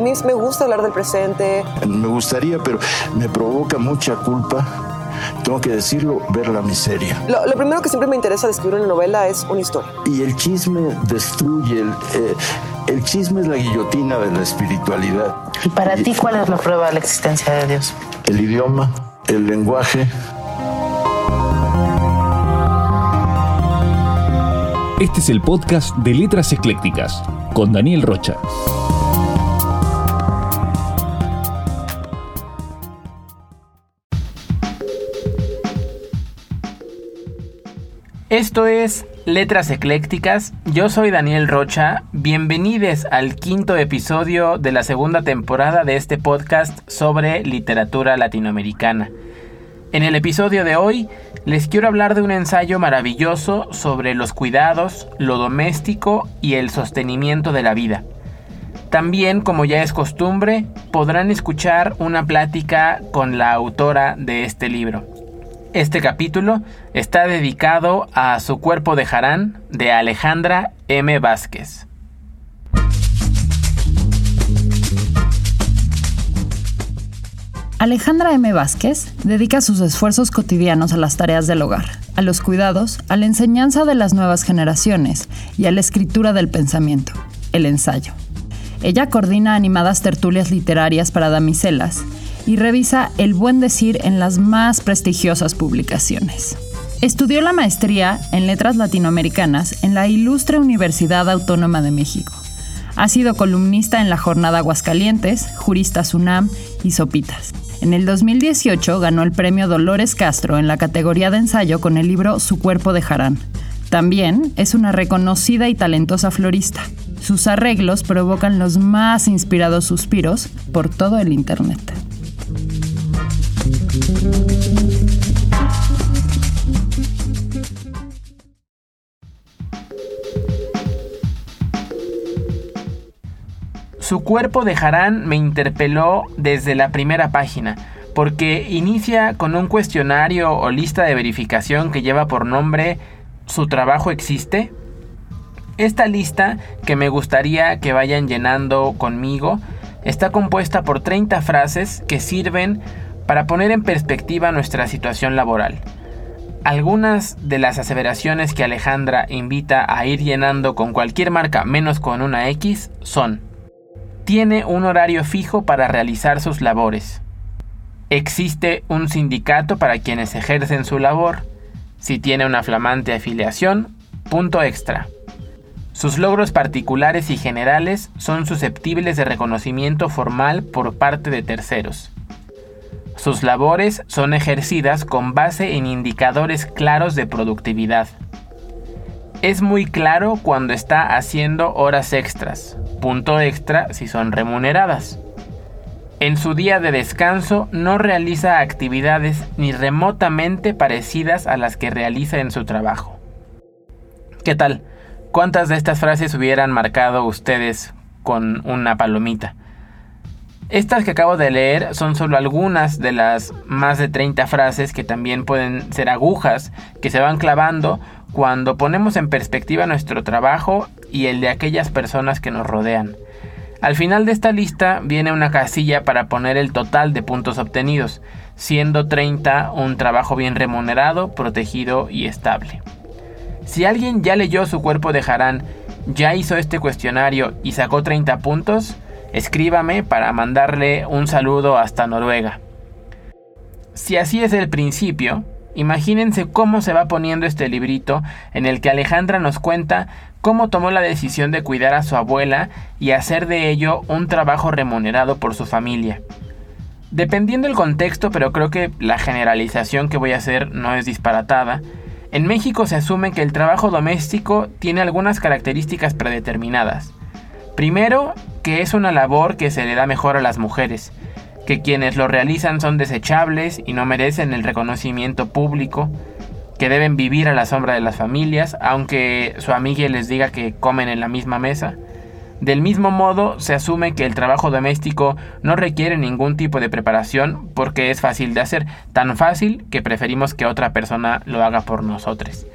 A mí me gusta hablar del presente. Me gustaría, pero me provoca mucha culpa tengo que decirlo, ver la miseria. Lo, primero que siempre me interesa de escribir una novela es una historia. Y el chisme destruye, el, eh, el chisme es la guillotina de la espiritualidad. ¿Y para ti cuál es la prueba de la existencia de Dios? El idioma, el lenguaje. Este es el podcast de Letras Eclécticas con Daniel Rocha. Esto es Letras Eclécticas, yo soy Daniel Rocha, bienvenidos al quinto episodio de la segunda temporada de este podcast sobre literatura latinoamericana. En el episodio de hoy les quiero hablar de un ensayo maravilloso sobre los cuidados, lo doméstico y el sostenimiento de la vida. También, como ya es costumbre, podrán escuchar una plática con la autora de este libro. Este capítulo está dedicado a Su cuerpo de Jarán de Alejandra M. Vázquez. Alejandra M. Vázquez dedica sus esfuerzos cotidianos a las tareas del hogar, a los cuidados, a la enseñanza de las nuevas generaciones y a la escritura del pensamiento, el ensayo. Ella coordina animadas tertulias literarias para damiselas y revisa el buen decir en las más prestigiosas publicaciones. Estudió la maestría en Letras Latinoamericanas en la Ilustre Universidad Autónoma de México. Ha sido columnista en La Jornada Aguascalientes, Jurista Sunam y Sopitas. En el 2018 ganó el premio Dolores Castro en la categoría de ensayo con el libro Su cuerpo de Jarán. También es una reconocida y talentosa florista. Sus arreglos provocan los más inspirados suspiros por todo el Internet. Su cuerpo de Harán me interpeló desde la primera página, porque inicia con un cuestionario o lista de verificación que lleva por nombre ¿Su trabajo existe? Esta lista, que me gustaría que vayan llenando conmigo, está compuesta por 30 frases que sirven para poner en perspectiva nuestra situación laboral. Algunas de las aseveraciones que Alejandra invita a ir llenando con cualquier marca menos con una X son tiene un horario fijo para realizar sus labores. Existe un sindicato para quienes ejercen su labor. Si tiene una flamante afiliación, punto extra. Sus logros particulares y generales son susceptibles de reconocimiento formal por parte de terceros. Sus labores son ejercidas con base en indicadores claros de productividad. Es muy claro cuando está haciendo horas extras, punto extra si son remuneradas. En su día de descanso no realiza actividades ni remotamente parecidas a las que realiza en su trabajo. ¿Qué tal? ¿Cuántas de estas frases hubieran marcado ustedes con una palomita? Estas que acabo de leer son solo algunas de las más de 30 frases que también pueden ser agujas que se van clavando cuando ponemos en perspectiva nuestro trabajo y el de aquellas personas que nos rodean. Al final de esta lista viene una casilla para poner el total de puntos obtenidos, siendo 30 un trabajo bien remunerado, protegido y estable. Si alguien ya leyó su cuerpo de Harán, ya hizo este cuestionario y sacó 30 puntos, escríbame para mandarle un saludo hasta Noruega. Si así es el principio, imagínense cómo se va poniendo este librito en el que Alejandra nos cuenta cómo tomó la decisión de cuidar a su abuela y hacer de ello un trabajo remunerado por su familia. Dependiendo el contexto, pero creo que la generalización que voy a hacer no es disparatada, en México se asume que el trabajo doméstico tiene algunas características predeterminadas. Primero, que es una labor que se le da mejor a las mujeres, que quienes lo realizan son desechables y no merecen el reconocimiento público, que deben vivir a la sombra de las familias, aunque su amiga les diga que comen en la misma mesa. Del mismo modo, se asume que el trabajo doméstico no requiere ningún tipo de preparación porque es fácil de hacer, tan fácil que preferimos que otra persona lo haga por nosotros.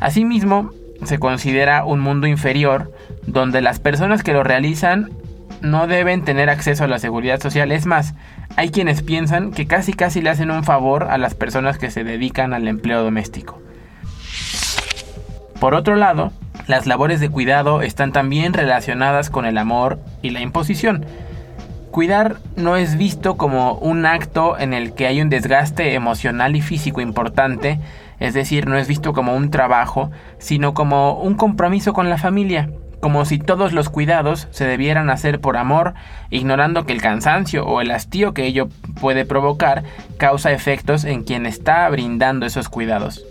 Asimismo, se considera un mundo inferior donde las personas que lo realizan no deben tener acceso a la seguridad social. Es más, hay quienes piensan que casi casi le hacen un favor a las personas que se dedican al empleo doméstico. Por otro lado, las labores de cuidado están también relacionadas con el amor y la imposición. Cuidar no es visto como un acto en el que hay un desgaste emocional y físico importante, es decir, no es visto como un trabajo, sino como un compromiso con la familia, como si todos los cuidados se debieran hacer por amor, ignorando que el cansancio o el hastío que ello puede provocar causa efectos en quien está brindando esos cuidados.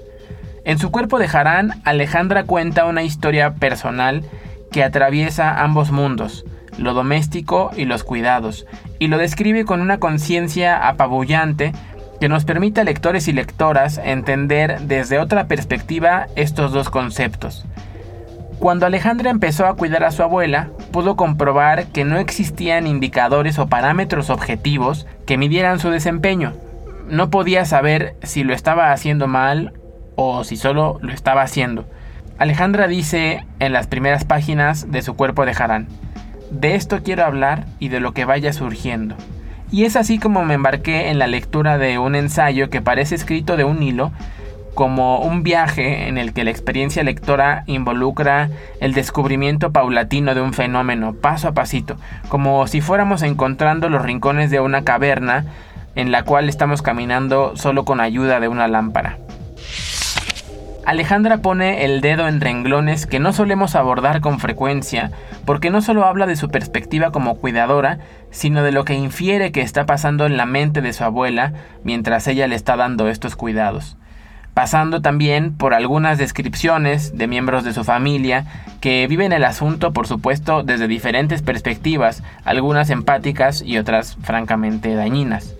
En su cuerpo de Harán, Alejandra cuenta una historia personal que atraviesa ambos mundos, lo doméstico y los cuidados, y lo describe con una conciencia apabullante que nos permite a lectores y lectoras entender desde otra perspectiva estos dos conceptos. Cuando Alejandra empezó a cuidar a su abuela, pudo comprobar que no existían indicadores o parámetros objetivos que midieran su desempeño. No podía saber si lo estaba haciendo mal o si solo lo estaba haciendo. Alejandra dice en las primeras páginas de su cuerpo de Harán, de esto quiero hablar y de lo que vaya surgiendo. Y es así como me embarqué en la lectura de un ensayo que parece escrito de un hilo, como un viaje en el que la experiencia lectora involucra el descubrimiento paulatino de un fenómeno, paso a pasito, como si fuéramos encontrando los rincones de una caverna en la cual estamos caminando solo con ayuda de una lámpara. Alejandra pone el dedo en renglones que no solemos abordar con frecuencia, porque no solo habla de su perspectiva como cuidadora, sino de lo que infiere que está pasando en la mente de su abuela mientras ella le está dando estos cuidados. Pasando también por algunas descripciones de miembros de su familia que viven el asunto, por supuesto, desde diferentes perspectivas, algunas empáticas y otras francamente dañinas.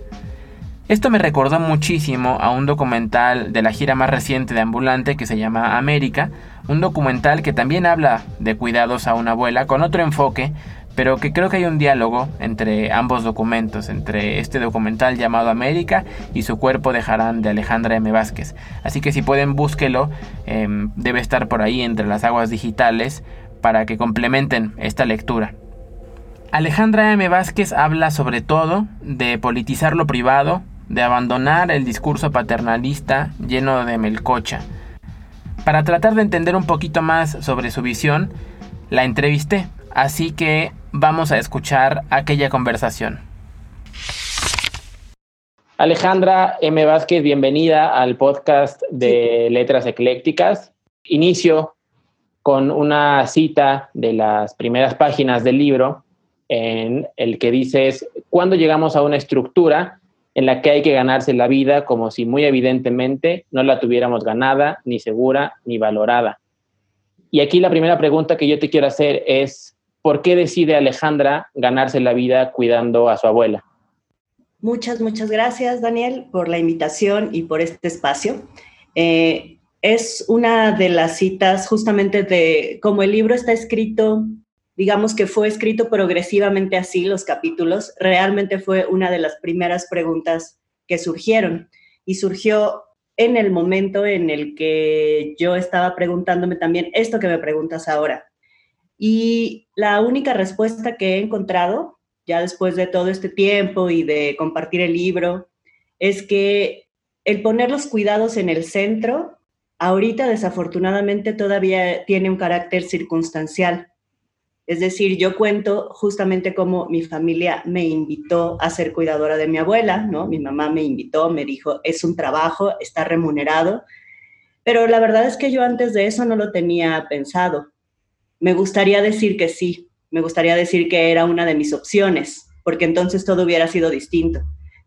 Esto me recordó muchísimo a un documental de la gira más reciente de Ambulante que se llama América, un documental que también habla de cuidados a una abuela con otro enfoque, pero que creo que hay un diálogo entre ambos documentos, entre este documental llamado América y su cuerpo de Harán de Alejandra M. Vázquez. Así que si pueden búsquelo, em, debe estar por ahí entre las aguas digitales para que complementen esta lectura. Alejandra M. Vázquez habla sobre todo de politizar lo privado, de abandonar el discurso paternalista lleno de melcocha. Para tratar de entender un poquito más sobre su visión, la entrevisté, así que vamos a escuchar aquella conversación. Alejandra M. Vázquez, bienvenida al podcast de Letras Eclécticas. Inicio con una cita de las primeras páginas del libro en el que dices, cuando llegamos a una estructura, en la que hay que ganarse la vida como si muy evidentemente no la tuviéramos ganada, ni segura, ni valorada. Y aquí la primera pregunta que yo te quiero hacer es, ¿por qué decide Alejandra ganarse la vida cuidando a su abuela? Muchas, muchas gracias, Daniel, por la invitación y por este espacio. Eh, es una de las citas justamente de cómo el libro está escrito digamos que fue escrito progresivamente así los capítulos, realmente fue una de las primeras preguntas que surgieron y surgió en el momento en el que yo estaba preguntándome también esto que me preguntas ahora. Y la única respuesta que he encontrado, ya después de todo este tiempo y de compartir el libro, es que el poner los cuidados en el centro, ahorita desafortunadamente todavía tiene un carácter circunstancial es decir, yo cuento justamente cómo mi familia me invitó a ser cuidadora de mi abuela, ¿no? Mi mamá me invitó, me dijo, es un trabajo, está remunerado, pero la verdad es que yo antes de eso no lo tenía pensado. Me gustaría decir que sí, me gustaría decir que era una de mis opciones, porque entonces todo hubiera sido distinto.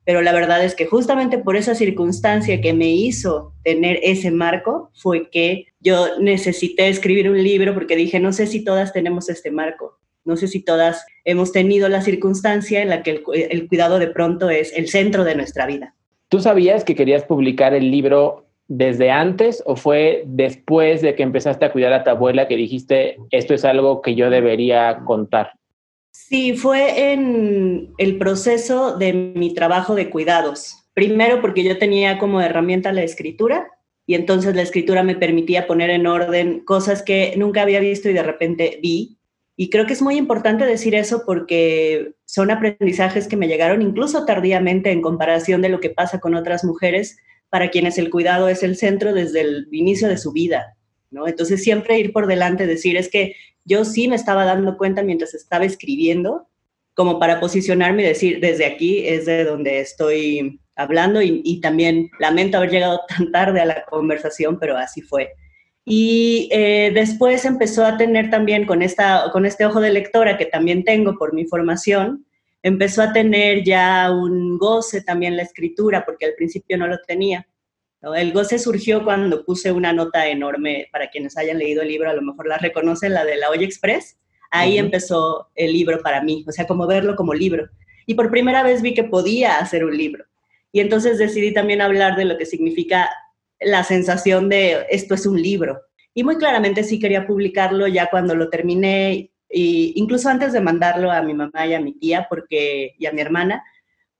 Pero la verdad es que justamente por esa circunstancia que me hizo tener ese marco fue que yo necesité escribir un libro porque dije, no sé si todas tenemos este marco, no sé si todas hemos tenido la circunstancia en la que el, cuidado de pronto es el centro de nuestra vida. ¿Tú sabías que querías publicar el libro desde antes o fue después de que empezaste a cuidar a tu abuela que dijiste, esto es algo que yo debería contar? Sí, fue en el proceso de mi trabajo de cuidados. Primero porque yo tenía como herramienta la escritura y entonces la escritura me permitía poner en orden cosas que nunca había visto y de repente vi Y creo que es muy importante decir eso porque son aprendizajes que me llegaron incluso tardíamente en comparación de lo que pasa con otras mujeres para quienes el cuidado es el centro desde el inicio de su vida, ¿no? Entonces siempre ir por delante, decir, es que yo sí me estaba dando cuenta mientras estaba escribiendo, como para posicionarme y decir, desde aquí es de donde estoy hablando y, también lamento haber llegado tan tarde a la conversación, pero así fue. Y eh, después empezó a tener también con, esta, con este ojo de lectora que también tengo por mi formación, empezó a tener ya un goce también la escritura, porque al principio no lo tenía. El goce surgió cuando puse una nota enorme, para quienes hayan leído el libro, a lo mejor la reconocen, la de la Hoy Express. Ahí empezó el libro para mí, o sea, como verlo como libro. Y por primera vez vi que podía hacer un libro. Y entonces decidí también hablar de lo que significa la sensación de esto es un libro. Y muy claramente sí quería publicarlo ya cuando lo terminé, y incluso antes de mandarlo a mi mamá y a mi tía porque, y a mi hermana,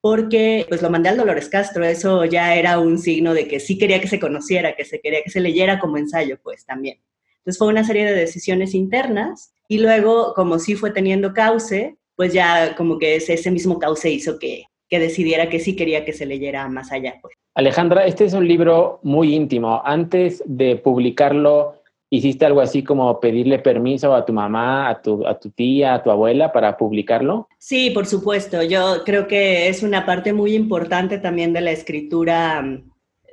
porque pues lo mandé al Dolores Castro, eso ya era un signo de que sí quería que se conociera, que se quería que se leyera como ensayo, pues también. Entonces fue una serie de decisiones internas y luego como sí fue teniendo cauce, pues ya como que ese, ese mismo cauce hizo que, que decidiera que sí quería que se leyera más allá. Pues. Alejandra, este es un libro muy íntimo. Antes de publicarlo, ¿hiciste algo así como pedirle permiso a tu mamá, a tu, a tu tía, a tu abuela para publicarlo? Sí, por supuesto. Yo creo que es una parte muy importante también de la escritura,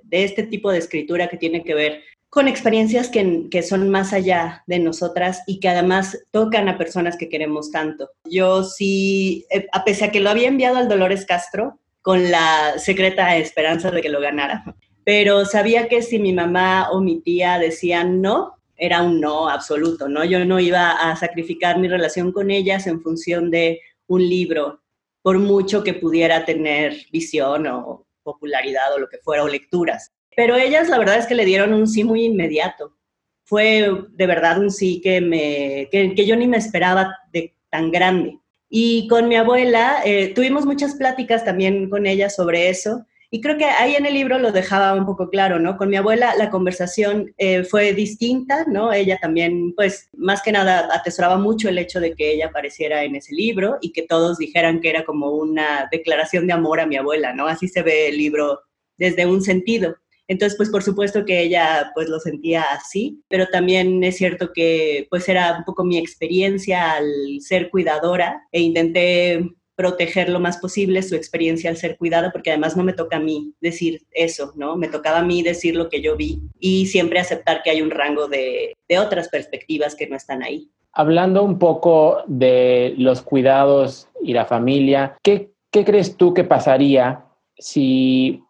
de este tipo de escritura que tiene que ver con experiencias que, que, son más allá de nosotras y que además tocan a personas que queremos tanto. Yo sí, eh, a pesar que lo había enviado al Dolores Castro con la secreta esperanza de que lo ganara, pero sabía que si mi mamá o mi tía decían no, era un no absoluto, ¿no? Yo no iba a sacrificar mi relación con ellas en función de un libro, por mucho que pudiera tener visión o popularidad o lo que fuera, o lecturas. Pero ellas la verdad es que le dieron un sí muy inmediato. Fue de verdad un sí que, me, que, yo ni me esperaba de tan grande. Y con mi abuela eh, tuvimos muchas pláticas también con ella sobre eso. Y creo que ahí en el libro lo dejaba un poco claro, ¿no? Con mi abuela la conversación eh, fue distinta, ¿no? Ella también, pues, más que nada atesoraba mucho el hecho de que ella apareciera en ese libro y que todos dijeran que era como una declaración de amor a mi abuela, ¿no? Así se ve el libro desde un sentido. Entonces, pues por supuesto que ella pues lo sentía así, pero también es cierto que pues era un poco mi experiencia al ser cuidadora e intenté proteger lo más posible su experiencia al ser cuidada, porque además no me toca a mí decir eso, ¿no? Me tocaba a mí decir lo que yo vi y siempre aceptar que hay un rango de, de otras perspectivas que no están ahí. Hablando un poco de los cuidados y la familia, ¿qué, qué crees tú que pasaría si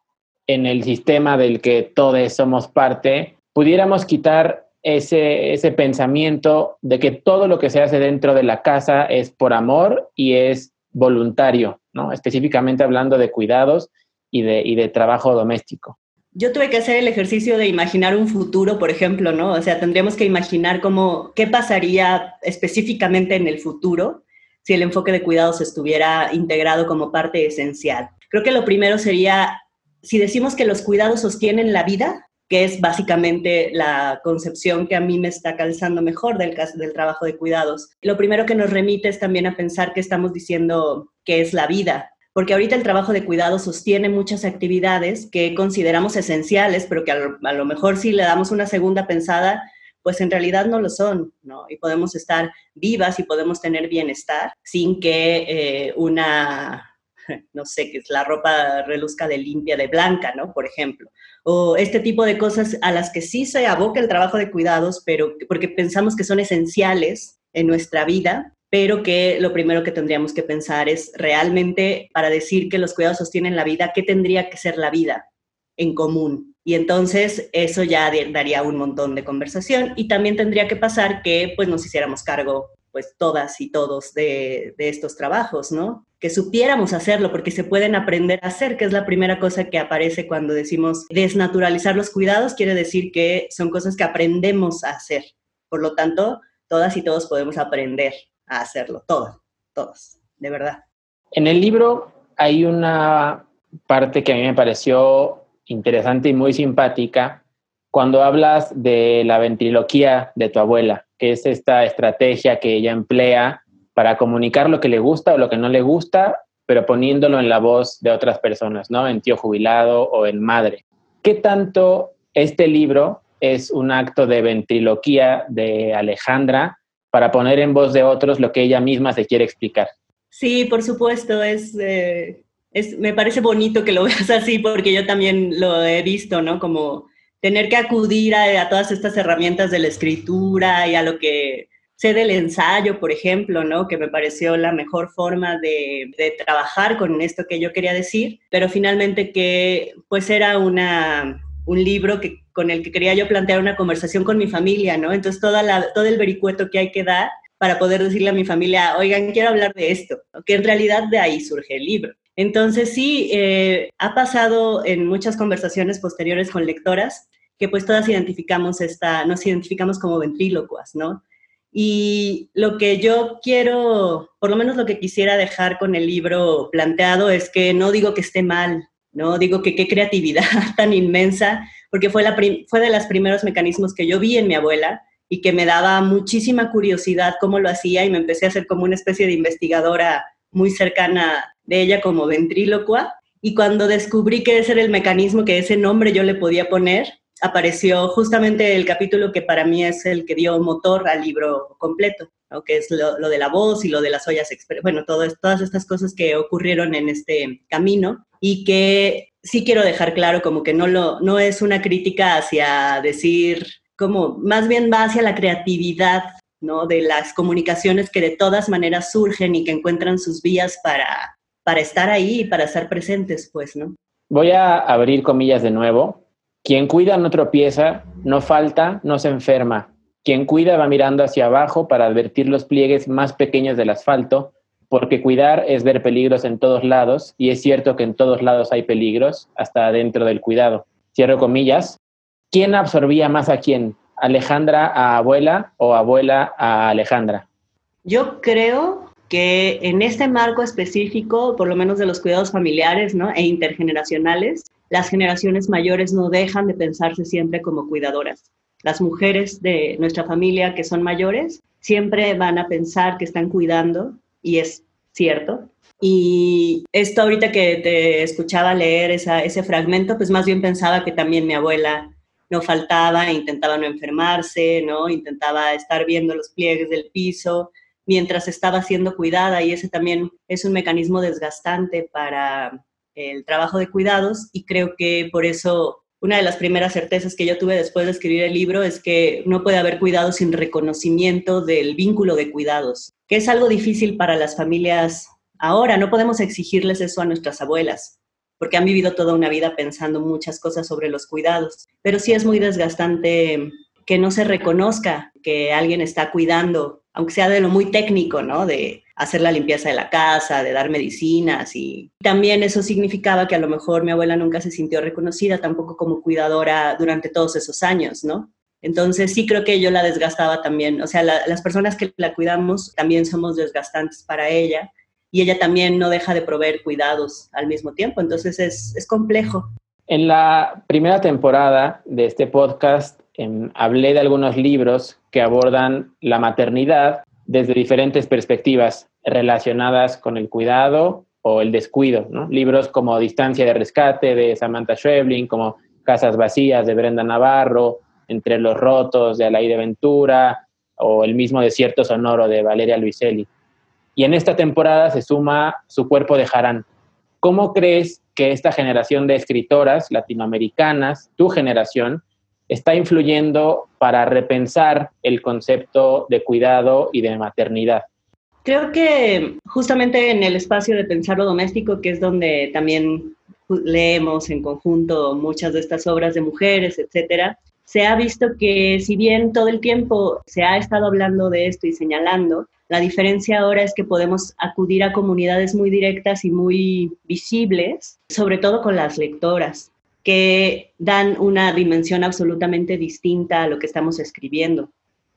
en el sistema del que todos somos parte, pudiéramos quitar ese, ese pensamiento de que todo lo que se hace dentro de la casa es por amor y es voluntario, ¿no? Específicamente hablando de cuidados y de, y de trabajo doméstico. Yo tuve que hacer el ejercicio de imaginar un futuro, por ejemplo, ¿no? O sea, tendríamos que imaginar cómo, qué pasaría específicamente en el futuro si el enfoque de cuidados estuviera integrado como parte esencial. Creo que lo primero sería si decimos que los cuidados sostienen la vida, que es básicamente la concepción que a mí me está calzando mejor del, del trabajo de cuidados, lo primero que nos remite es también a pensar que estamos diciendo que es la vida, porque ahorita el trabajo de cuidado sostiene muchas actividades que consideramos esenciales, pero que a lo, mejor si le damos una segunda pensada, pues en realidad no lo son, ¿no? Y podemos estar vivas y podemos tener bienestar sin que eh, una no sé, que la ropa reluzca de limpia, de blanca, ¿no? Por ejemplo. O este tipo de cosas a las que sí se aboca el trabajo de cuidados, pero porque pensamos que son esenciales en nuestra vida, pero que lo primero que tendríamos que pensar es realmente para decir que los cuidados sostienen la vida, ¿qué tendría que ser la vida en común? Y entonces eso ya daría un montón de conversación y también tendría que pasar que pues nos hiciéramos cargo pues todas y todos de, de, estos trabajos, ¿no? Que supiéramos hacerlo porque se pueden aprender a hacer, que es la primera cosa que aparece cuando decimos desnaturalizar los cuidados, quiere decir que son cosas que aprendemos a hacer. Por lo tanto, todas y todos podemos aprender a hacerlo, todos, todos, de verdad. En el libro hay una parte que a mí me pareció interesante y muy simpática cuando hablas de la ventriloquía de tu abuela, que es esta estrategia que ella emplea para comunicar lo que le gusta o lo que no le gusta, pero poniéndolo en la voz de otras personas, ¿no? En tío jubilado o en madre. ¿Qué tanto este libro es un acto de ventriloquía de Alejandra para poner en voz de otros lo que ella misma se quiere explicar? Sí, por supuesto, es, eh, es, me parece bonito que lo veas así porque yo también lo he visto, ¿no? Como tener que acudir a, todas estas herramientas de la escritura y a lo que sé del ensayo, por ejemplo, ¿no? Que me pareció la mejor forma de, trabajar con esto que yo quería decir, pero finalmente que pues era una, un libro que, con el que quería yo plantear una conversación con mi familia, ¿no? Entonces toda la, todo el vericueto que hay que dar para poder decirle a mi familia, oigan, quiero hablar de esto, que en realidad de ahí surge el libro. Entonces sí, eh, ha pasado en muchas conversaciones posteriores con lectoras que pues todas identificamos esta, nos identificamos como ventrílocuas, ¿no? Y lo que yo quiero, por lo menos lo que quisiera dejar con el libro planteado es que no digo que esté mal, no digo que qué creatividad tan inmensa, porque fue, la fue de los primeros mecanismos que yo vi en mi abuela y que me daba muchísima curiosidad cómo lo hacía y me empecé a hacer como una especie de investigadora muy cercana de ella como ventrílocua. Y cuando descubrí que ese era el mecanismo, que ese nombre yo le podía poner, apareció justamente el capítulo que para mí es el que dio motor al libro completo, que es lo, de la voz y lo de las ollas, bueno, todas estas cosas que ocurrieron en este camino y que sí quiero dejar claro como que no, lo, no es una crítica hacia decir, como más bien va hacia la creatividad ¿no? de las comunicaciones que de todas maneras surgen y que encuentran sus vías para, para estar ahí y para estar presentes, pues, ¿no? Voy a abrir comillas de nuevo. Quien cuida no tropieza, no falta, no se enferma. Quien cuida va mirando hacia abajo para advertir los pliegues más pequeños del asfalto, porque cuidar es ver peligros en todos lados, y es cierto que en todos lados hay peligros, hasta dentro del cuidado. Cierro comillas. ¿Quién absorbía más a quién? ¿Alejandra a abuela o abuela a Alejandra? Yo creo que en este marco específico, por lo menos de los cuidados familiares ¿no? e intergeneracionales, las generaciones mayores no dejan de pensarse siempre como cuidadoras. Las mujeres de nuestra familia que son mayores siempre van a pensar que están cuidando y es cierto. Y esto ahorita que te escuchaba leer ese fragmento, pues más bien pensaba que también mi abuela no faltaba, intentaba no enfermarse, ¿no? Intentaba estar viendo los pliegues del piso, mientras estaba siendo cuidada y ese también es un mecanismo desgastante para el trabajo de cuidados y creo que por eso una de las primeras certezas que yo tuve después de escribir el libro es que no puede haber cuidado sin reconocimiento del vínculo de cuidados, que es algo difícil para las familias ahora. No podemos exigirles eso a nuestras abuelas, porque han vivido toda una vida pensando muchas cosas sobre los cuidados, pero sí es muy desgastante que no se reconozca que alguien está cuidando aunque sea de lo muy técnico, ¿no? De hacer la limpieza de la casa, de dar medicinas y también eso significaba que a lo mejor mi abuela nunca se sintió reconocida tampoco como cuidadora durante todos esos años, ¿no? Entonces sí creo que yo la desgastaba también, o sea, las personas que la cuidamos también somos desgastantes para ella y ella también no deja de proveer cuidados al mismo tiempo, entonces es, es complejo. En la primera temporada de este podcast hablé de algunos libros que abordan la maternidad desde diferentes perspectivas relacionadas con el cuidado o el descuido. Libros como Distancia de Rescate de Samantha Schweblin, como Casas Vacías de Brenda Navarro, Entre los Rotos de Alaide Ventura o El mismo Desierto Sonoro de Valeria Luiselli. Y en esta temporada se suma Su Cuerpo de Jarán. ¿Cómo crees que esta generación de escritoras latinoamericanas, tu generación, está influyendo para repensar el concepto de cuidado y de maternidad? Creo que justamente en el espacio de pensar lo doméstico, que es donde también leemos en conjunto muchas de estas obras de mujeres, etcétera, se ha visto que si bien todo el tiempo se ha estado hablando de esto y señalando, la diferencia ahora es que podemos acudir a comunidades muy directas y muy visibles, sobre todo con las lectoras que dan una dimensión absolutamente distinta a lo que estamos escribiendo.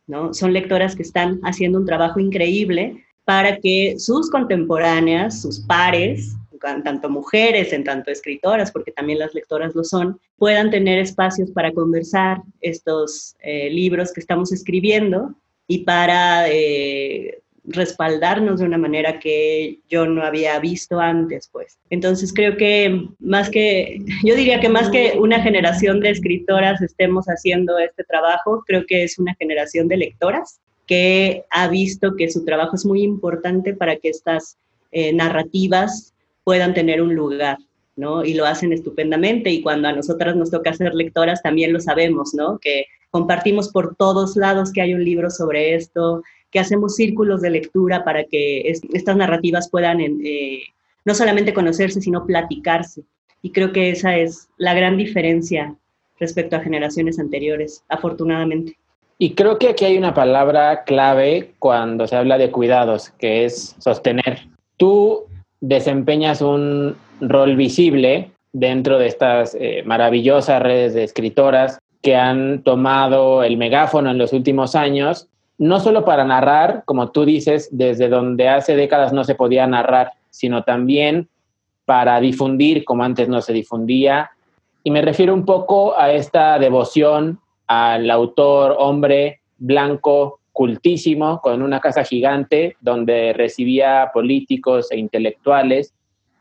¿no? Son lectoras que están haciendo un trabajo increíble para que sus contemporáneas, sus pares, tanto mujeres, en tanto escritoras, porque también las lectoras lo son, puedan tener espacios para conversar estos eh, libros que estamos escribiendo y para eh, respaldarnos de una manera que yo no había visto antes, pues. Entonces creo que más que, yo diría que más que una generación de escritoras estemos haciendo este trabajo, creo que es una generación de lectoras que ha visto que su trabajo es muy importante para que estas eh, narrativas puedan tener un lugar, ¿no? Y lo hacen estupendamente y cuando a nosotras nos toca ser lectoras también lo sabemos, ¿no? Que compartimos por todos lados que hay un libro sobre esto, que hacemos círculos de lectura para que estas narrativas puedan eh, no solamente conocerse, sino platicarse. Y creo que esa es la gran diferencia respecto a generaciones anteriores, afortunadamente. Y creo que aquí hay una palabra clave cuando se habla de cuidados, que es sostener. Tú desempeñas un rol visible dentro de estas eh, maravillosas redes de escritoras que han tomado el megáfono en los últimos años, no solo para narrar, como tú dices, desde donde hace décadas no se podía narrar, sino también para difundir como antes no se difundía. Y me refiero un poco a esta devoción al autor hombre blanco cultísimo con una casa gigante donde recibía políticos e intelectuales,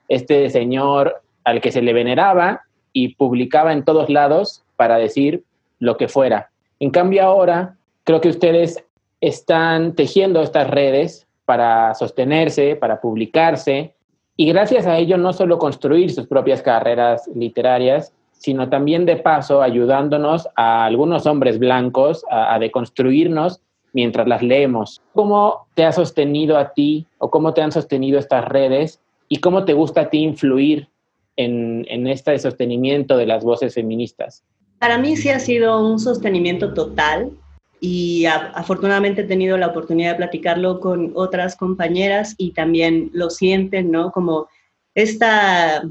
este señor al que se le veneraba y publicaba en todos lados para decir lo que fuera. En cambio ahora creo que ustedes están tejiendo estas redes para sostenerse, para publicarse y gracias a ello no solo construir sus propias carreras literarias, sino también de paso ayudándonos a algunos hombres blancos a, deconstruirnos mientras las leemos. ¿Cómo te ha sostenido a ti o cómo te han sostenido estas redes y cómo te gusta a ti influir en, en este sostenimiento de las voces feministas? Para mí sí ha sido un sostenimiento total y afortunadamente he tenido la oportunidad de platicarlo con otras compañeras y también lo sienten, ¿no? Como esta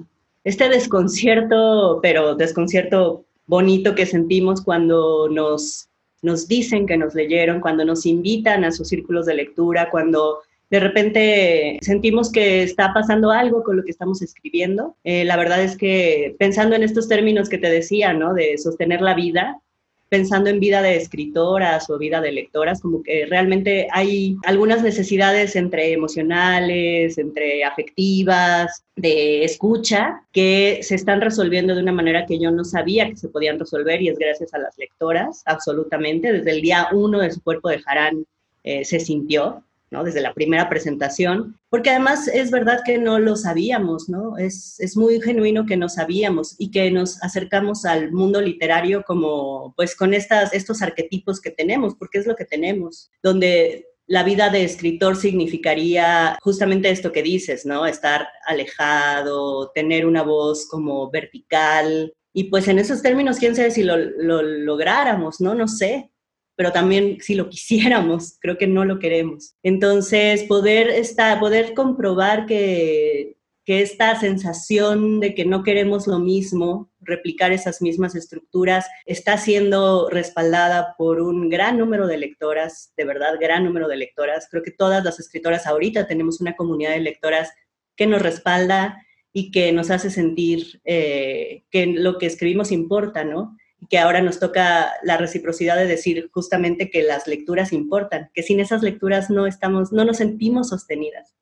este desconcierto, pero desconcierto bonito que sentimos cuando nos, nos dicen que nos leyeron, cuando nos invitan a sus círculos de lectura, cuando de repente sentimos que está pasando algo con lo que estamos escribiendo. Eh, la verdad es que pensando en estos términos que te decía, ¿no? De sostener la vida, pensando en vida de escritoras o vida de lectoras, como que realmente hay algunas necesidades entre emocionales, entre afectivas, de escucha, que se están resolviendo de una manera que yo no sabía que se podían resolver y es gracias a las lectoras, absolutamente. Desde el día uno de su cuerpo de Jarán eh, se sintió desde la primera presentación, porque además es verdad que no lo sabíamos, ¿no? Es, es, muy genuino que no sabíamos y que nos acercamos al mundo literario como, pues con estas, estos arquetipos que tenemos, porque es lo que tenemos, donde la vida de escritor significaría justamente esto que dices, ¿no? Estar alejado, tener una voz como vertical. Y pues en esos términos, quién sabe si lo, lo lográramos, ¿no? No sé pero también si lo quisiéramos, creo que no lo queremos. Entonces, poder, estar, poder comprobar que, que esta sensación de que no queremos lo mismo, replicar esas mismas estructuras, está siendo respaldada por un gran número de lectoras, de verdad, gran número de lectoras. Creo que todas las escritoras ahorita tenemos una comunidad de lectoras que nos respalda y que nos hace sentir eh, que lo que escribimos importa, ¿no? Que ahora nos toca la reciprocidad de decir justamente que las lecturas importan, que sin esas lecturas no estamos, no nos sentimos sostenidas.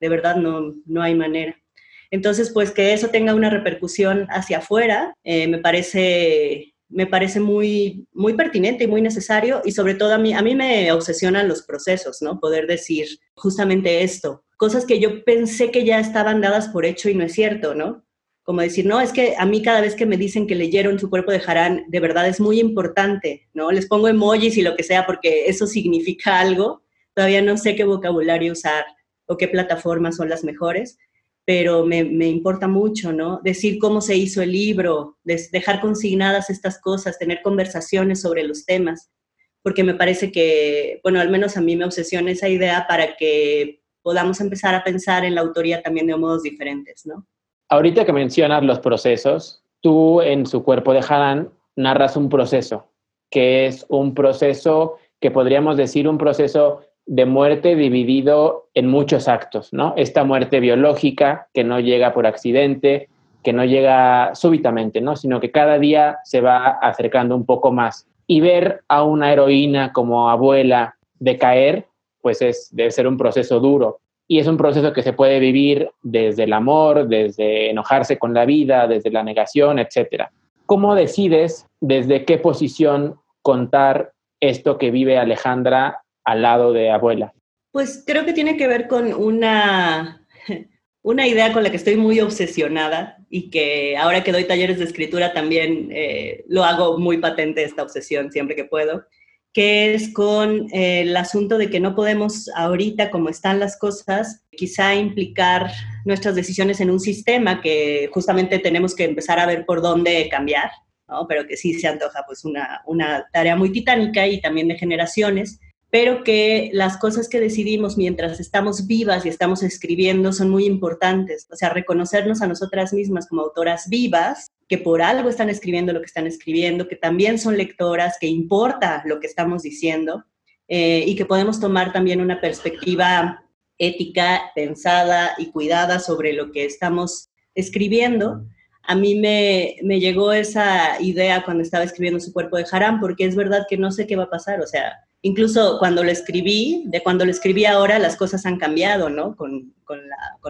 De verdad no, no hay manera. Entonces, pues que eso tenga una repercusión hacia afuera, eh, me parece, me parece muy, muy pertinente y muy necesario y sobre todo a mí, a mí me obsesionan los procesos, ¿no? Poder decir justamente esto, cosas que yo pensé que ya estaban dadas por hecho y no es cierto, ¿no? Como decir, no, es que a mí cada vez que me dicen que leyeron su cuerpo de Harán, de verdad es muy importante, ¿no? Les pongo emojis y lo que sea porque eso significa algo. Todavía no sé qué vocabulario usar o qué plataformas son las mejores, pero me, me importa mucho, ¿no? Decir cómo se hizo el libro, dejar consignadas estas cosas, tener conversaciones sobre los temas, porque me parece que, bueno, al menos a mí me obsesiona esa idea para que podamos empezar a pensar en la autoría también de modos diferentes, ¿no? Ahorita que mencionas los procesos, tú en su cuerpo de Harán narras un proceso, que es un proceso que podríamos decir un proceso de muerte dividido en muchos actos, ¿no? Esta muerte biológica que no llega por accidente, que no llega súbitamente, ¿no? Sino que cada día se va acercando un poco más. Y ver a una heroína como abuela decaer, pues es, debe ser un proceso duro. Y es un proceso que se puede vivir desde el amor, desde enojarse con la vida, desde la negación, etc. ¿Cómo decides desde qué posición contar esto que vive Alejandra al lado de abuela? Pues creo que tiene que ver con una, una idea con la que estoy muy obsesionada y que ahora que doy talleres de escritura también eh, lo hago muy patente esta obsesión siempre que puedo, que es con eh, el asunto de que no podemos ahorita, como están las cosas, quizá implicar nuestras decisiones en un sistema que justamente tenemos que empezar a ver por dónde cambiar, ¿no? pero que sí se antoja pues una, una tarea muy titánica y también de generaciones pero que las cosas que decidimos mientras estamos vivas y estamos escribiendo son muy importantes. O sea, reconocernos a nosotras mismas como autoras vivas, que por algo están escribiendo lo que están escribiendo, que también son lectoras, que importa lo que estamos diciendo eh, y que podemos tomar también una perspectiva ética, pensada y cuidada sobre lo que estamos escribiendo. A mí me, me llegó esa idea cuando estaba escribiendo Su cuerpo de Haram, porque es verdad que no sé qué va a pasar. O sea, incluso cuando lo escribí, de cuando lo escribí ahora, las cosas han cambiado, ¿no? Con, con,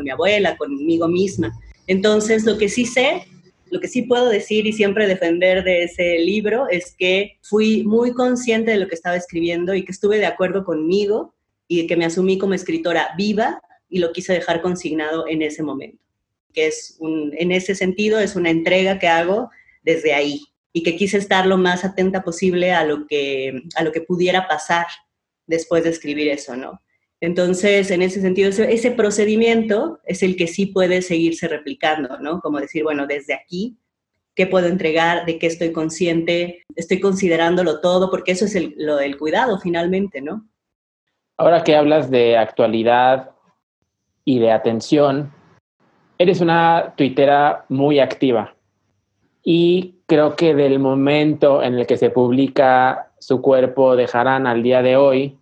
mi abuela, conmigo misma. Entonces, lo que sí sé, lo que sí puedo decir y siempre defender de ese libro es que fui muy consciente de lo que estaba escribiendo y que estuve de acuerdo conmigo y que me asumí como escritora viva y lo quise dejar consignado en ese momento. Que es un, en ese sentido, es una entrega que hago desde ahí, y que quise estar lo más atenta posible a lo que, a lo que pudiera pasar después de escribir eso, ¿no? Entonces, en ese sentido, ese, procedimiento es el que sí puede seguirse replicando, ¿no? Como decir, bueno, desde aquí, ¿qué puedo entregar? ¿De qué estoy consciente? Estoy considerándolo todo, porque eso es lo del cuidado finalmente, ¿no? Ahora que hablas de actualidad y de atención, eres una tuitera muy activa y creo que del momento en el que se publica su cuerpo de Harán al día de hoy,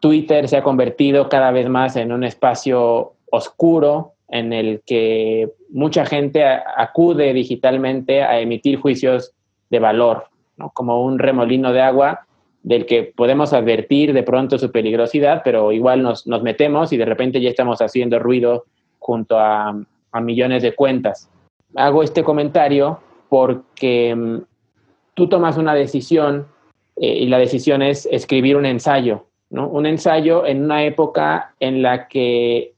Twitter se ha convertido cada vez más en un espacio oscuro en el que mucha gente acude digitalmente a emitir juicios de valor, como un remolino de agua del que podemos advertir de pronto su peligrosidad, pero igual nos, nos metemos y de repente ya estamos haciendo ruido junto a, a millones de cuentas. Hago este comentario porque mm, tú tomas una decisión eh, y la decisión es escribir un ensayo, ¿no? Un ensayo en una época en la que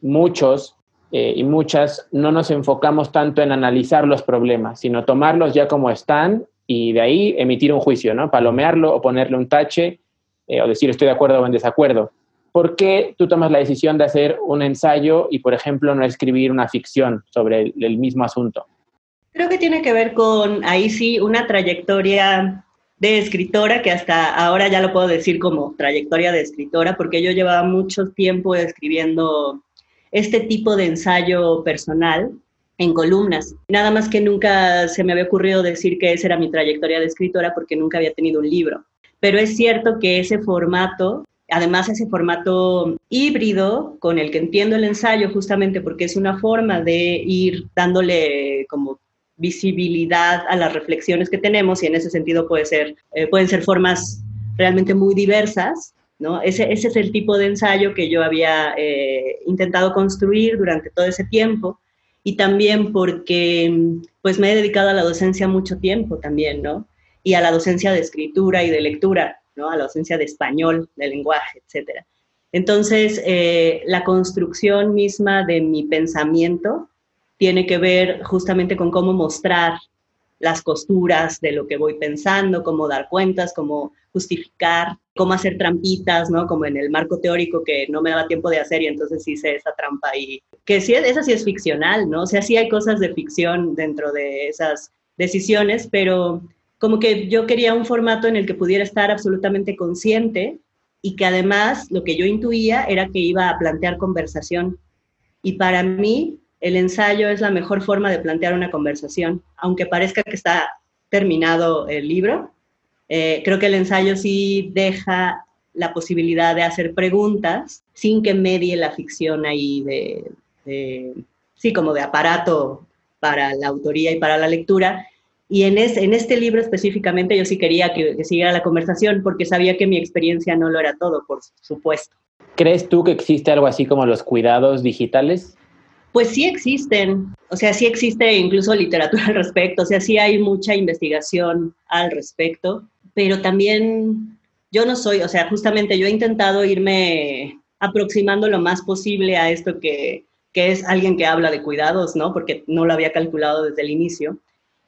muchos eh, y muchas no nos enfocamos tanto en analizar los problemas, sino tomarlos ya como están y de ahí emitir un juicio, ¿no? Palomearlo o ponerle un tache eh, o decir estoy de acuerdo o en desacuerdo. ¿Por qué tú tomas la decisión de hacer un ensayo y, por ejemplo, no escribir una ficción sobre el mismo asunto? Creo que tiene que ver con, ahí sí, una trayectoria de escritora, que hasta ahora ya lo puedo decir como trayectoria de escritora, porque yo llevaba mucho tiempo escribiendo este tipo de ensayo personal en columnas. Nada más que nunca se me había ocurrido decir que esa era mi trayectoria de escritora porque nunca había tenido un libro. Pero es cierto que ese formato, además ese formato híbrido con el que entiendo el ensayo justamente porque es una forma de ir dándole como visibilidad a las reflexiones que tenemos y en ese sentido puede ser, eh, pueden ser formas realmente muy diversas. ¿no? Ese, ese, es el tipo de ensayo que yo había eh, intentado construir durante todo ese tiempo y también porque pues me he dedicado a la docencia mucho tiempo también, ¿no? Y a la docencia de escritura y de lectura, ¿no? A la docencia de español, de lenguaje, etcétera. Entonces, eh, la construcción misma de mi pensamiento tiene que ver justamente con cómo mostrar las costuras de lo que voy pensando, cómo dar cuentas, cómo justificar, cómo hacer trampitas, ¿no? Como en el marco teórico que no me daba tiempo de hacer y entonces hice esa trampa y que sí, esa sí es ficcional, ¿no? O sea, sí hay cosas de ficción dentro de esas decisiones, pero como que yo quería un formato en el que pudiera estar absolutamente consciente y que además lo que yo intuía era que iba a plantear conversación. Y para mí el ensayo es la mejor forma de plantear una conversación, aunque parezca que está terminado el libro. Eh, creo que el ensayo sí deja la posibilidad de hacer preguntas sin que medie la ficción ahí de, sí, como de aparato para la autoría y para la lectura. Y en, este libro específicamente yo sí quería que, que siguiera la conversación porque sabía que mi experiencia no lo era todo, por supuesto. ¿Crees tú que existe algo así como los cuidados digitales? Pues sí existen, o sea, sí existe incluso literatura al respecto, o sea, sí hay mucha investigación al respecto, pero también yo no soy, o sea, justamente yo he intentado irme aproximando lo más posible a esto que, que es alguien que habla de cuidados, ¿no? Porque no lo había calculado desde el inicio.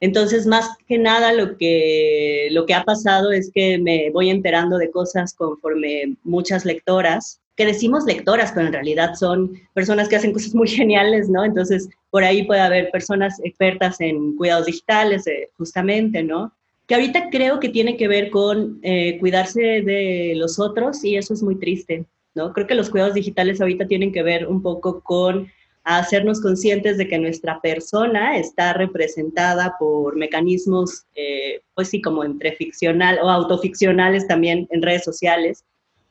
Entonces, más que nada, lo que, lo que ha pasado es que me voy enterando de cosas conforme muchas lectoras que decimos lectoras, pero en realidad son personas que hacen cosas muy geniales, ¿no? Entonces, por ahí puede haber personas expertas en cuidados digitales, eh, justamente, ¿no? Que ahorita creo que tiene que ver con eh, cuidarse de los otros y eso es muy triste, ¿no? Creo que los cuidados digitales ahorita tienen que ver un poco con hacernos conscientes de que nuestra persona está representada por mecanismos, eh, pues sí, como entre ficcional o autoficcionales también en redes sociales,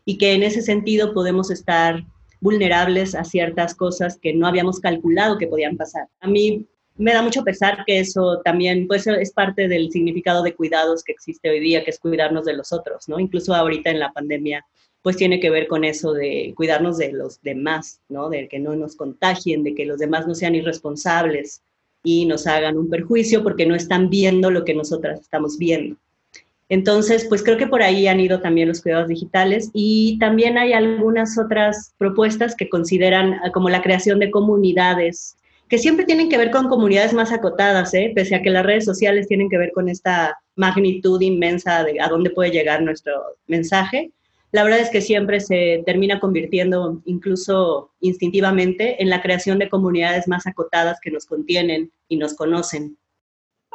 y que en ese sentido podemos estar vulnerables a ciertas cosas que no habíamos calculado que podían pasar. A mí me da mucho pesar que eso también pues, es parte del significado de cuidados que existe hoy día, que es cuidarnos de los otros, ¿no? Incluso ahorita en la pandemia, pues tiene que ver con eso de cuidarnos de los demás, ¿no? De que no nos contagien, de que los demás no sean irresponsables y nos hagan un perjuicio porque no están viendo lo que nosotras estamos viendo. Entonces, pues creo que por ahí han ido también los cuidados digitales y también hay algunas otras propuestas que consideran ah, como la creación de comunidades, que siempre tienen que ver con comunidades más acotadas, ¿eh? pese a que las redes sociales tienen que ver con esta magnitud inmensa de a dónde puede llegar nuestro mensaje. La verdad es que siempre se termina convirtiendo, incluso instintivamente, en la creación de comunidades más acotadas que nos contienen y nos conocen.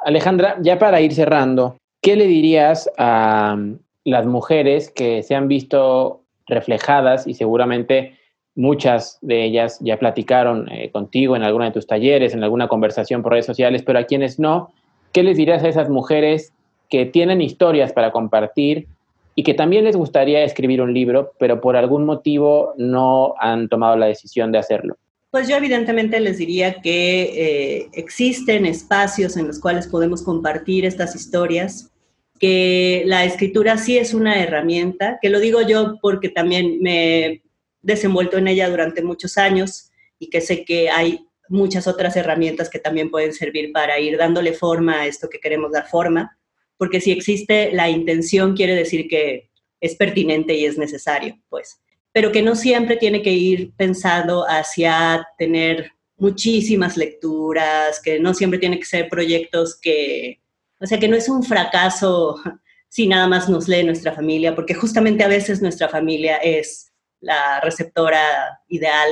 Alejandra, ya para ir cerrando, ¿qué le dirías a mm, las mujeres que se han visto reflejadas y seguramente muchas de ellas ya platicaron eh, contigo en alguno de tus talleres, en alguna conversación por redes sociales, pero a quienes no, ¿qué les dirías a esas mujeres que tienen historias para compartir y que también les gustaría escribir un libro, pero por algún motivo no han tomado la decisión de hacerlo? Pues yo evidentemente les diría que eh, existen espacios en los cuales podemos compartir estas historias, que la escritura sí es una herramienta, que lo digo yo porque también me he desenvuelto en ella durante muchos años y que sé que hay muchas otras herramientas que también pueden servir para ir dándole forma a esto que queremos dar forma, porque si existe la intención quiere decir que es pertinente y es necesario, pues pero que no siempre tiene que ir pensado hacia tener muchísimas lecturas, que no siempre tiene que ser proyectos que, o sea, que no es un fracaso si nada más nos lee nuestra familia, porque justamente a veces nuestra familia es la receptora ideal,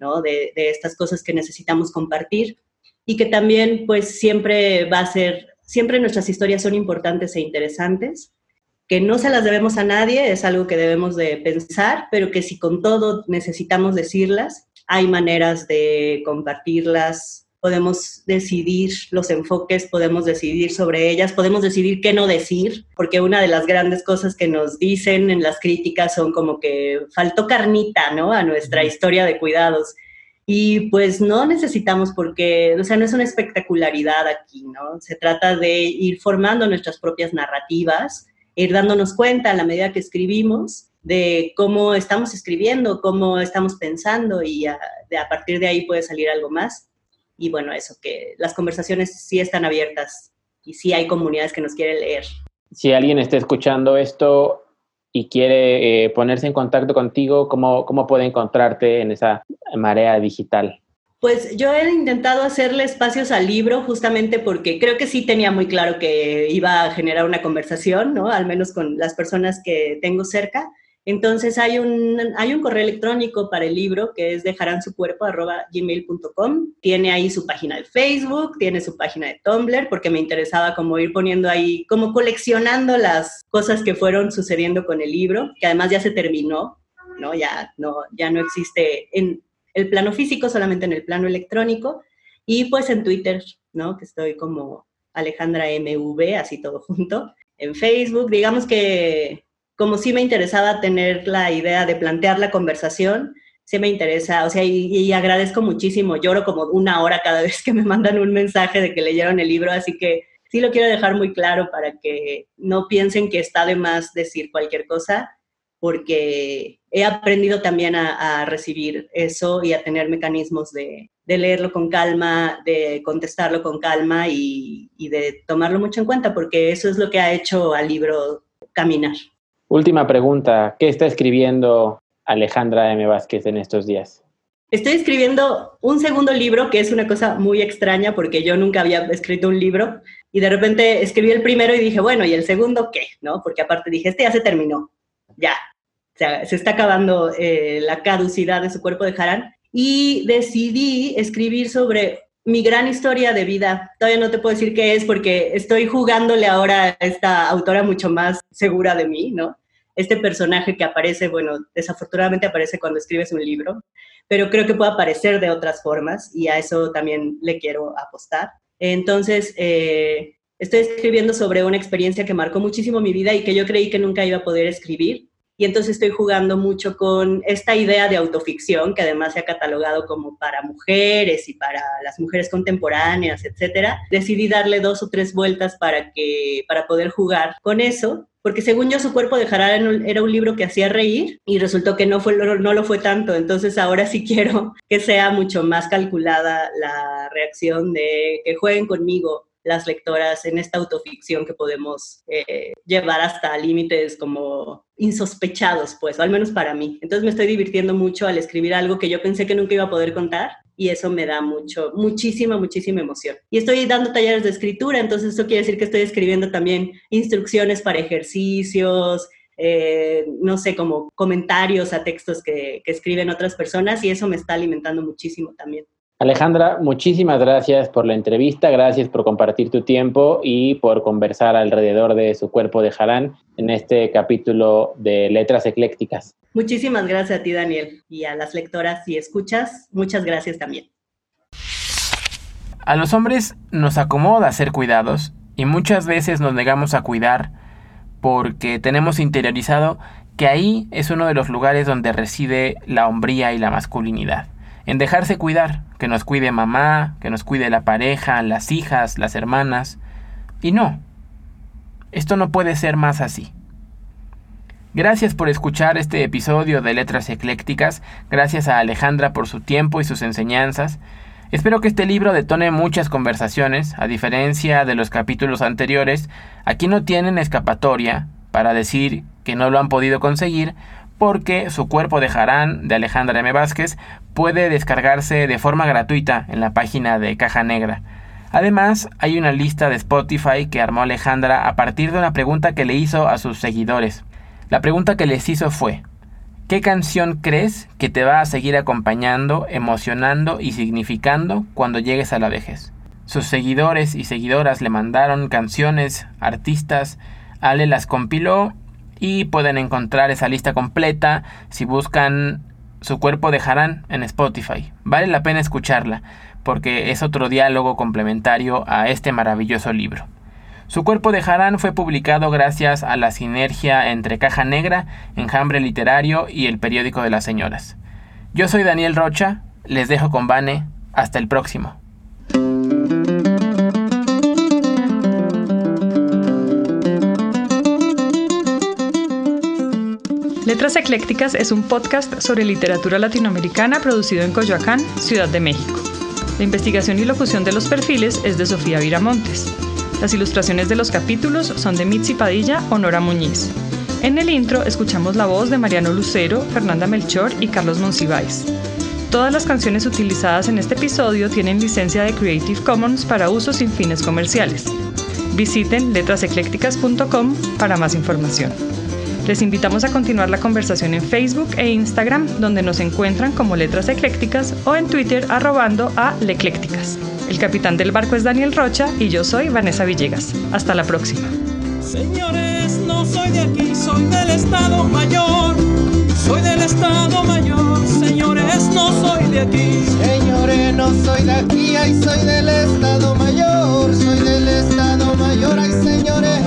¿no? De, de estas cosas que necesitamos compartir y que también pues siempre va a ser, siempre nuestras historias son importantes e interesantes que no se las debemos a nadie, es algo que debemos de pensar, pero que si con todo necesitamos decirlas, hay maneras de compartirlas, podemos decidir los enfoques, podemos decidir sobre ellas, podemos decidir qué no decir, porque una de las grandes cosas que nos dicen en las críticas son como que faltó carnita, ¿no? A nuestra historia de cuidados. Y pues no necesitamos porque, o sea, no es una espectacularidad aquí, ¿no? Se trata de ir formando nuestras propias narrativas ir dándonos cuenta a la medida que escribimos de cómo estamos escribiendo, cómo estamos pensando y a, de, a partir de ahí puede salir algo más. Y bueno, eso, que las conversaciones sí están abiertas y sí hay comunidades que nos quieren leer. Si alguien está escuchando esto y quiere eh, ponerse en contacto contigo, ¿cómo, ¿cómo puede encontrarte en esa marea digital? Pues yo he intentado hacerle espacios al libro justamente porque creo que sí tenía muy claro que iba a generar una conversación, ¿no? Al menos con las personas que tengo cerca. Entonces hay un, hay un correo electrónico para el libro que es dejaransucuerpo.gmail.com. Tiene ahí su página de Facebook, tiene su página de Tumblr, porque me interesaba como ir poniendo ahí, como coleccionando las cosas que fueron sucediendo con el libro, que además ya se terminó, ¿no? Ya no, ya no existe en, el plano físico, solamente en el plano electrónico. Y pues en Twitter, ¿no? Que estoy como Alejandra MV, así todo junto. En Facebook, digamos que como sí me interesaba tener la idea de plantear la conversación, sí me interesa, o sea, y, agradezco muchísimo, lloro como una hora cada vez que me mandan un mensaje de que leyeron el libro, así que sí lo quiero dejar muy claro para que no piensen que está de más decir cualquier cosa, porque he aprendido también a, recibir eso y a tener mecanismos de, leerlo con calma, de contestarlo con calma y, y de tomarlo mucho en cuenta, porque eso es lo que ha hecho al libro caminar. Última pregunta, ¿qué está escribiendo Alejandra M. Vázquez en estos días? Estoy escribiendo un segundo libro, que es una cosa muy extraña porque yo nunca había escrito un libro y de repente escribí el primero y dije, bueno, ¿y el segundo qué? ¿No? Porque aparte dije, este ya se terminó, ya, se está acabando eh, la caducidad de su cuerpo de Harán y decidí escribir sobre mi gran historia de vida. Todavía no te puedo decir qué es porque estoy jugándole ahora a esta autora mucho más segura de mí, ¿no? este personaje que aparece, bueno, desafortunadamente aparece cuando escribes un libro, pero creo que puede aparecer de otras formas y a eso también le quiero apostar. Entonces, eh, estoy escribiendo sobre una experiencia que marcó muchísimo mi vida y que yo creí que nunca iba a poder escribir. Y entonces estoy jugando mucho con esta idea de autoficción, que además se ha catalogado como para mujeres y para las mujeres contemporáneas, etcétera. Decidí darle dos o tres vueltas para, que, para poder jugar con eso porque según yo su cuerpo de era un libro que hacía reír y resultó que no, fue, no lo fue tanto, entonces ahora sí quiero que sea mucho más calculada la reacción de que jueguen conmigo las lectoras en esta autoficción que podemos eh, llevar hasta límites como insospechados, pues, o al menos para mí. Entonces me estoy divirtiendo mucho al escribir algo que yo pensé que nunca iba a poder contar y eso me da mucho, muchísima, muchísima emoción. Y estoy dando talleres de escritura, entonces eso quiere decir que estoy escribiendo también instrucciones para ejercicios, eh, no sé, como comentarios a textos que, que escriben otras personas y eso me está alimentando muchísimo también. Alejandra, muchísimas gracias por la entrevista, gracias por compartir tu tiempo y por conversar alrededor de su cuerpo de Harán en este capítulo de Letras Eclécticas. Muchísimas gracias a ti, Daniel, y a las lectoras y escuchas, muchas gracias también. A los hombres nos acomoda ser cuidados y muchas veces nos negamos a cuidar porque tenemos interiorizado que ahí es uno de los lugares donde reside la hombría y la masculinidad en dejarse cuidar, que nos cuide mamá, que nos cuide la pareja, las hijas, las hermanas. Y no, esto no puede ser más así. Gracias por escuchar este episodio de Letras Eclécticas, gracias a Alejandra por su tiempo y sus enseñanzas. Espero que este libro detone muchas conversaciones, a diferencia de los capítulos anteriores, aquí no tienen escapatoria para decir que no lo han podido conseguir, porque su cuerpo de Harán de Alejandra M. Vázquez puede descargarse de forma gratuita en la página de Caja Negra. Además, hay una lista de Spotify que armó Alejandra a partir de una pregunta que le hizo a sus seguidores. La pregunta que les hizo fue, ¿qué canción crees que te va a seguir acompañando, emocionando y significando cuando llegues a la vejez? Sus seguidores y seguidoras le mandaron canciones, artistas, Ale las compiló y pueden encontrar esa lista completa si buscan su cuerpo de Harán en Spotify. Vale la pena escucharla porque es otro diálogo complementario a este maravilloso libro. Su cuerpo de Harán fue publicado gracias a la sinergia entre Caja Negra, Enjambre Literario y el Periódico de las Señoras. Yo soy Daniel Rocha, les dejo con Vane, hasta el próximo. Letras Eclécticas es un podcast sobre literatura latinoamericana producido en Coyoacán, Ciudad de México. La investigación y locución de los perfiles es de Sofía Viramontes. Las ilustraciones de los capítulos son de Mitzi Padilla o Nora Muñiz. En el intro escuchamos la voz de Mariano Lucero, Fernanda Melchor y Carlos Monsiváis. Todas las canciones utilizadas en este episodio tienen licencia de Creative Commons para uso sin fines comerciales. Visiten letraseclécticas.com para más información. Les invitamos a continuar la conversación en Facebook e Instagram, donde nos encuentran como Letras Eclécticas o en Twitter arrobando a Leclécticas. El capitán del barco es Daniel Rocha y yo soy Vanessa Villegas. Hasta la próxima. Señores, no soy de aquí, soy del Estado Mayor. Soy del Estado Mayor, señores, no soy de aquí. Señores, no soy de aquí, ay, soy del Estado Mayor. Soy del Estado Mayor, ay, señores.